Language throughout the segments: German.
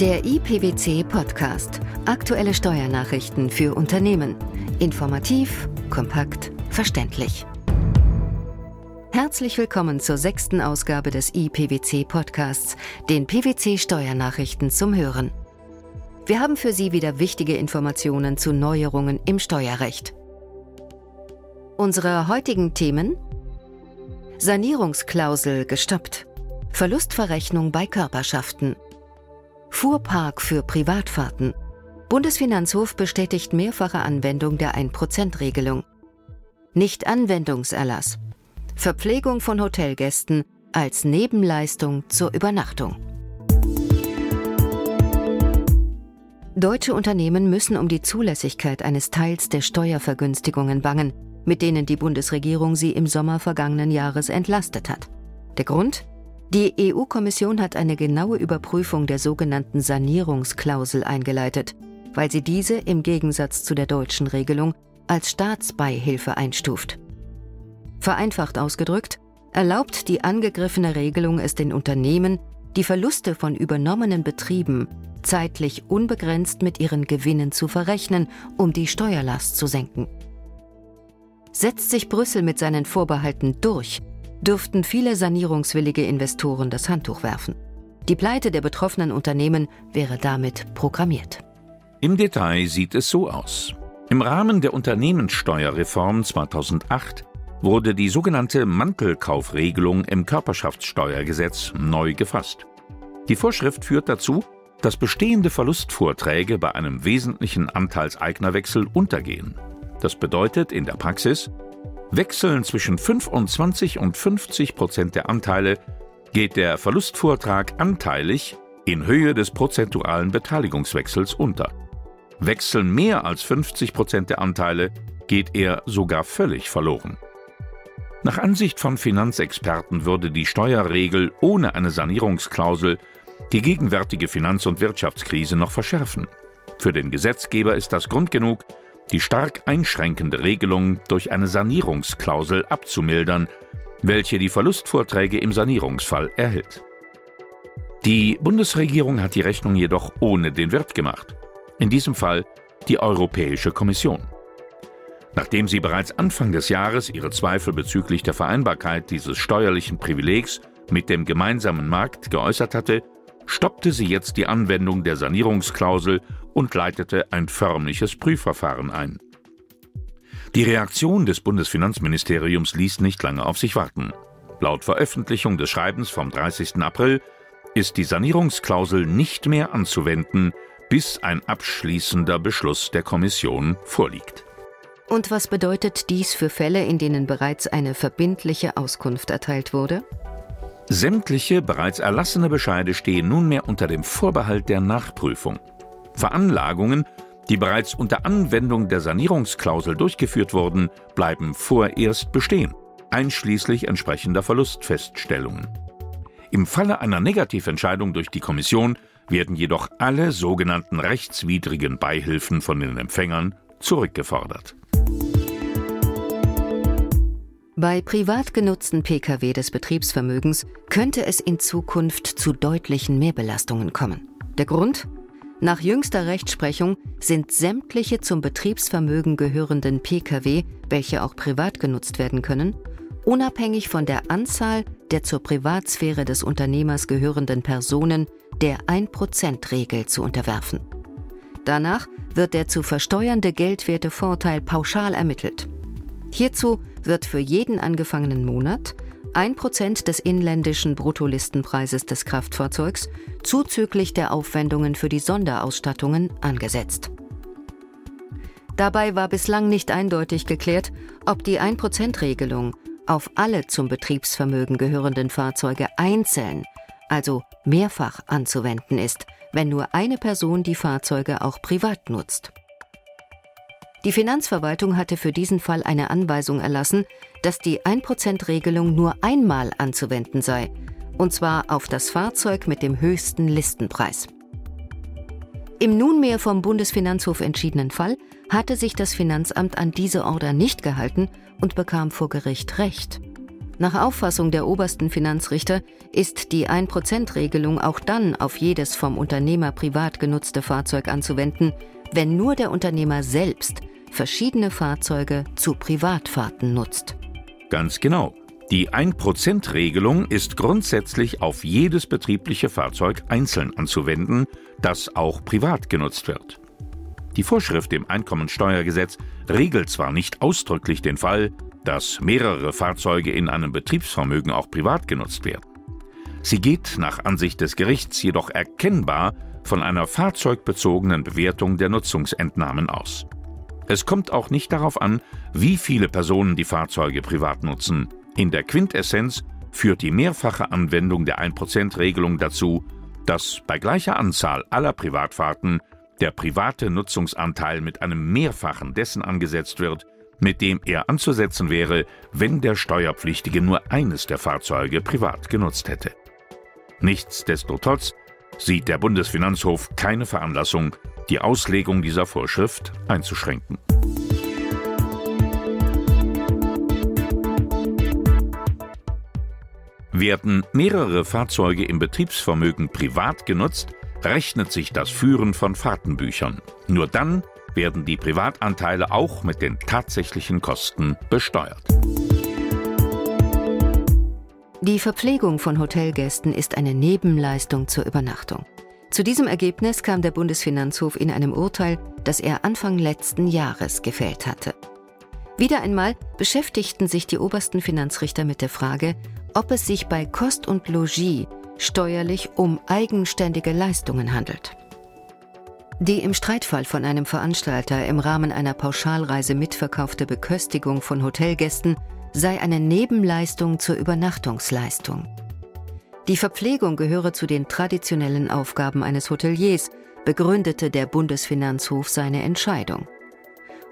Der IPWC Podcast. Aktuelle Steuernachrichten für Unternehmen. Informativ, kompakt, verständlich. Herzlich willkommen zur sechsten Ausgabe des IPWC Podcasts, den PWC Steuernachrichten zum Hören. Wir haben für Sie wieder wichtige Informationen zu Neuerungen im Steuerrecht. Unsere heutigen Themen Sanierungsklausel gestoppt. Verlustverrechnung bei Körperschaften. Fuhrpark für Privatfahrten. Bundesfinanzhof bestätigt mehrfache Anwendung der 1%-Regelung. Nicht-Anwendungserlass. Verpflegung von Hotelgästen als Nebenleistung zur Übernachtung. Deutsche Unternehmen müssen um die Zulässigkeit eines Teils der Steuervergünstigungen bangen, mit denen die Bundesregierung sie im Sommer vergangenen Jahres entlastet hat. Der Grund? Die EU-Kommission hat eine genaue Überprüfung der sogenannten Sanierungsklausel eingeleitet, weil sie diese im Gegensatz zu der deutschen Regelung als Staatsbeihilfe einstuft. Vereinfacht ausgedrückt, erlaubt die angegriffene Regelung es den Unternehmen, die Verluste von übernommenen Betrieben zeitlich unbegrenzt mit ihren Gewinnen zu verrechnen, um die Steuerlast zu senken. Setzt sich Brüssel mit seinen Vorbehalten durch, dürften viele sanierungswillige Investoren das Handtuch werfen. Die Pleite der betroffenen Unternehmen wäre damit programmiert. Im Detail sieht es so aus. Im Rahmen der Unternehmenssteuerreform 2008 wurde die sogenannte Mantelkaufregelung im Körperschaftssteuergesetz neu gefasst. Die Vorschrift führt dazu, dass bestehende Verlustvorträge bei einem wesentlichen Anteilseignerwechsel untergehen. Das bedeutet in der Praxis, Wechseln zwischen 25 und 50 Prozent der Anteile geht der Verlustvortrag anteilig in Höhe des prozentualen Beteiligungswechsels unter. Wechseln mehr als 50 Prozent der Anteile geht er sogar völlig verloren. Nach Ansicht von Finanzexperten würde die Steuerregel ohne eine Sanierungsklausel die gegenwärtige Finanz- und Wirtschaftskrise noch verschärfen. Für den Gesetzgeber ist das Grund genug, die stark einschränkende Regelung durch eine Sanierungsklausel abzumildern, welche die Verlustvorträge im Sanierungsfall erhält. Die Bundesregierung hat die Rechnung jedoch ohne den Wirt gemacht. In diesem Fall die Europäische Kommission. Nachdem sie bereits Anfang des Jahres ihre Zweifel bezüglich der Vereinbarkeit dieses steuerlichen Privilegs mit dem gemeinsamen Markt geäußert hatte, stoppte sie jetzt die Anwendung der Sanierungsklausel und leitete ein förmliches Prüfverfahren ein. Die Reaktion des Bundesfinanzministeriums ließ nicht lange auf sich warten. Laut Veröffentlichung des Schreibens vom 30. April ist die Sanierungsklausel nicht mehr anzuwenden, bis ein abschließender Beschluss der Kommission vorliegt. Und was bedeutet dies für Fälle, in denen bereits eine verbindliche Auskunft erteilt wurde? Sämtliche bereits erlassene Bescheide stehen nunmehr unter dem Vorbehalt der Nachprüfung. Veranlagungen, die bereits unter Anwendung der Sanierungsklausel durchgeführt wurden, bleiben vorerst bestehen, einschließlich entsprechender Verlustfeststellungen. Im Falle einer Negativentscheidung durch die Kommission werden jedoch alle sogenannten rechtswidrigen Beihilfen von den Empfängern zurückgefordert. Bei privat genutzten Pkw des Betriebsvermögens könnte es in Zukunft zu deutlichen Mehrbelastungen kommen. Der Grund? Nach jüngster Rechtsprechung sind sämtliche zum Betriebsvermögen gehörenden Pkw, welche auch privat genutzt werden können, unabhängig von der Anzahl der zur Privatsphäre des Unternehmers gehörenden Personen der 1%-Regel zu unterwerfen. Danach wird der zu versteuernde Geldwertevorteil pauschal ermittelt. Hierzu wird für jeden angefangenen Monat 1% des inländischen Bruttolistenpreises des Kraftfahrzeugs zuzüglich der Aufwendungen für die Sonderausstattungen angesetzt. Dabei war bislang nicht eindeutig geklärt, ob die 1%-Regelung auf alle zum Betriebsvermögen gehörenden Fahrzeuge einzeln, also mehrfach anzuwenden ist, wenn nur eine Person die Fahrzeuge auch privat nutzt. Die Finanzverwaltung hatte für diesen Fall eine Anweisung erlassen, dass die 1%-Regelung nur einmal anzuwenden sei, und zwar auf das Fahrzeug mit dem höchsten Listenpreis. Im nunmehr vom Bundesfinanzhof entschiedenen Fall hatte sich das Finanzamt an diese Order nicht gehalten und bekam vor Gericht Recht. Nach Auffassung der obersten Finanzrichter ist die 1%-Regelung auch dann auf jedes vom Unternehmer privat genutzte Fahrzeug anzuwenden, wenn nur der Unternehmer selbst verschiedene Fahrzeuge zu Privatfahrten nutzt. Ganz genau. Die 1%-Regelung ist grundsätzlich auf jedes betriebliche Fahrzeug einzeln anzuwenden, das auch privat genutzt wird. Die Vorschrift im Einkommensteuergesetz regelt zwar nicht ausdrücklich den Fall, dass mehrere Fahrzeuge in einem Betriebsvermögen auch privat genutzt werden. Sie geht nach Ansicht des Gerichts jedoch erkennbar von einer fahrzeugbezogenen Bewertung der Nutzungsentnahmen aus. Es kommt auch nicht darauf an, wie viele Personen die Fahrzeuge privat nutzen. In der Quintessenz führt die mehrfache Anwendung der 1%-Regelung dazu, dass bei gleicher Anzahl aller Privatfahrten der private Nutzungsanteil mit einem Mehrfachen dessen angesetzt wird, mit dem er anzusetzen wäre, wenn der Steuerpflichtige nur eines der Fahrzeuge privat genutzt hätte. Nichtsdestotrotz sieht der Bundesfinanzhof keine Veranlassung, die Auslegung dieser Vorschrift einzuschränken. Werden mehrere Fahrzeuge im Betriebsvermögen privat genutzt, rechnet sich das Führen von Fahrtenbüchern. Nur dann werden die Privatanteile auch mit den tatsächlichen Kosten besteuert. Die Verpflegung von Hotelgästen ist eine Nebenleistung zur Übernachtung. Zu diesem Ergebnis kam der Bundesfinanzhof in einem Urteil, das er Anfang letzten Jahres gefällt hatte. Wieder einmal beschäftigten sich die obersten Finanzrichter mit der Frage, ob es sich bei Kost und Logis steuerlich um eigenständige Leistungen handelt. Die im Streitfall von einem Veranstalter im Rahmen einer Pauschalreise mitverkaufte Beköstigung von Hotelgästen sei eine Nebenleistung zur Übernachtungsleistung. Die Verpflegung gehöre zu den traditionellen Aufgaben eines Hoteliers, begründete der Bundesfinanzhof seine Entscheidung.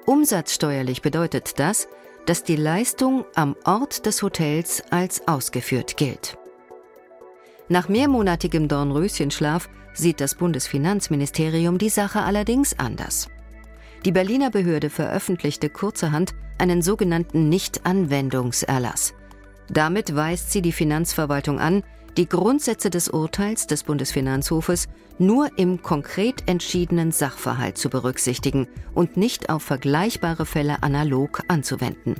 Umsatzsteuerlich bedeutet das, dass die Leistung am Ort des Hotels als ausgeführt gilt. Nach mehrmonatigem Dornröschenschlaf sieht das Bundesfinanzministerium die Sache allerdings anders. Die Berliner Behörde veröffentlichte kurzerhand einen sogenannten Nichtanwendungserlass. Damit weist sie die Finanzverwaltung an, die Grundsätze des Urteils des Bundesfinanzhofes nur im konkret entschiedenen Sachverhalt zu berücksichtigen und nicht auf vergleichbare Fälle analog anzuwenden.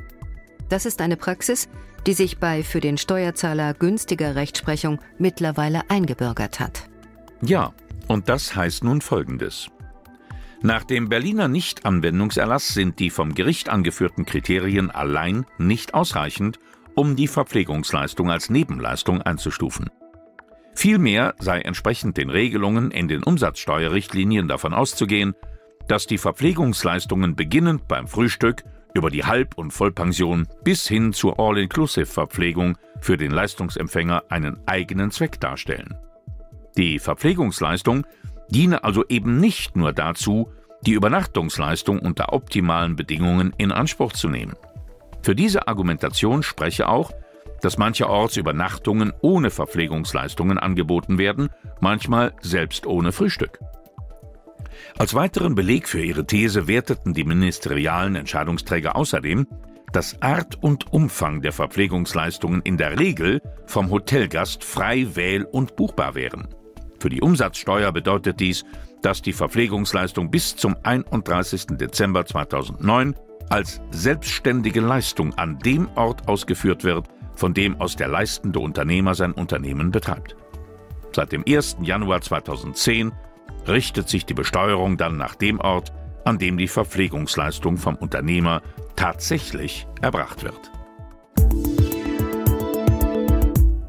Das ist eine Praxis, die sich bei für den Steuerzahler günstiger Rechtsprechung mittlerweile eingebürgert hat. Ja, und das heißt nun Folgendes. Nach dem Berliner Nichtanwendungserlass sind die vom Gericht angeführten Kriterien allein nicht ausreichend, um die Verpflegungsleistung als Nebenleistung einzustufen. Vielmehr sei entsprechend den Regelungen in den Umsatzsteuerrichtlinien davon auszugehen, dass die Verpflegungsleistungen beginnend beim Frühstück über die Halb- und Vollpension bis hin zur All-Inclusive-Verpflegung für den Leistungsempfänger einen eigenen Zweck darstellen. Die Verpflegungsleistung diene also eben nicht nur dazu, die Übernachtungsleistung unter optimalen Bedingungen in Anspruch zu nehmen. Für diese Argumentation spreche auch, dass mancherorts Übernachtungen ohne Verpflegungsleistungen angeboten werden, manchmal selbst ohne Frühstück. Als weiteren Beleg für ihre These werteten die ministerialen Entscheidungsträger außerdem, dass Art und Umfang der Verpflegungsleistungen in der Regel vom Hotelgast frei wähl- und buchbar wären. Für die Umsatzsteuer bedeutet dies, dass die Verpflegungsleistung bis zum 31. Dezember 2009 als selbstständige Leistung an dem Ort ausgeführt wird, von dem aus der leistende Unternehmer sein Unternehmen betreibt. Seit dem 1. Januar 2010 richtet sich die Besteuerung dann nach dem Ort, an dem die Verpflegungsleistung vom Unternehmer tatsächlich erbracht wird.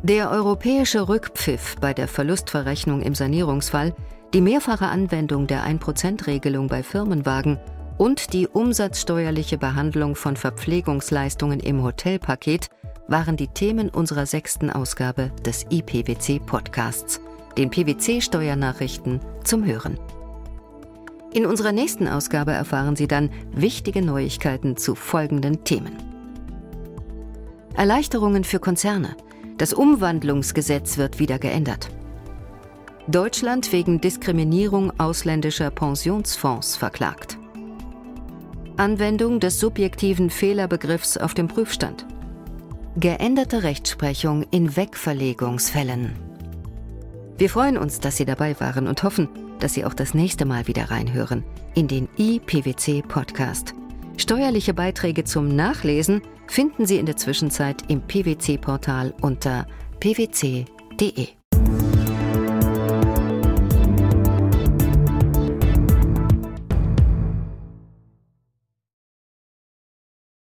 Der europäische Rückpfiff bei der Verlustverrechnung im Sanierungsfall, die mehrfache Anwendung der 1%-Regelung bei Firmenwagen und die umsatzsteuerliche Behandlung von Verpflegungsleistungen im Hotelpaket waren die Themen unserer sechsten Ausgabe des IPWC-Podcasts den PwC-Steuernachrichten zum Hören. In unserer nächsten Ausgabe erfahren Sie dann wichtige Neuigkeiten zu folgenden Themen. Erleichterungen für Konzerne. Das Umwandlungsgesetz wird wieder geändert. Deutschland wegen Diskriminierung ausländischer Pensionsfonds verklagt. Anwendung des subjektiven Fehlerbegriffs auf dem Prüfstand. Geänderte Rechtsprechung in Wegverlegungsfällen. Wir freuen uns, dass Sie dabei waren und hoffen, dass Sie auch das nächste Mal wieder reinhören in den IPWC Podcast. Steuerliche Beiträge zum Nachlesen finden Sie in der Zwischenzeit im PwC-Portal unter pwc.de.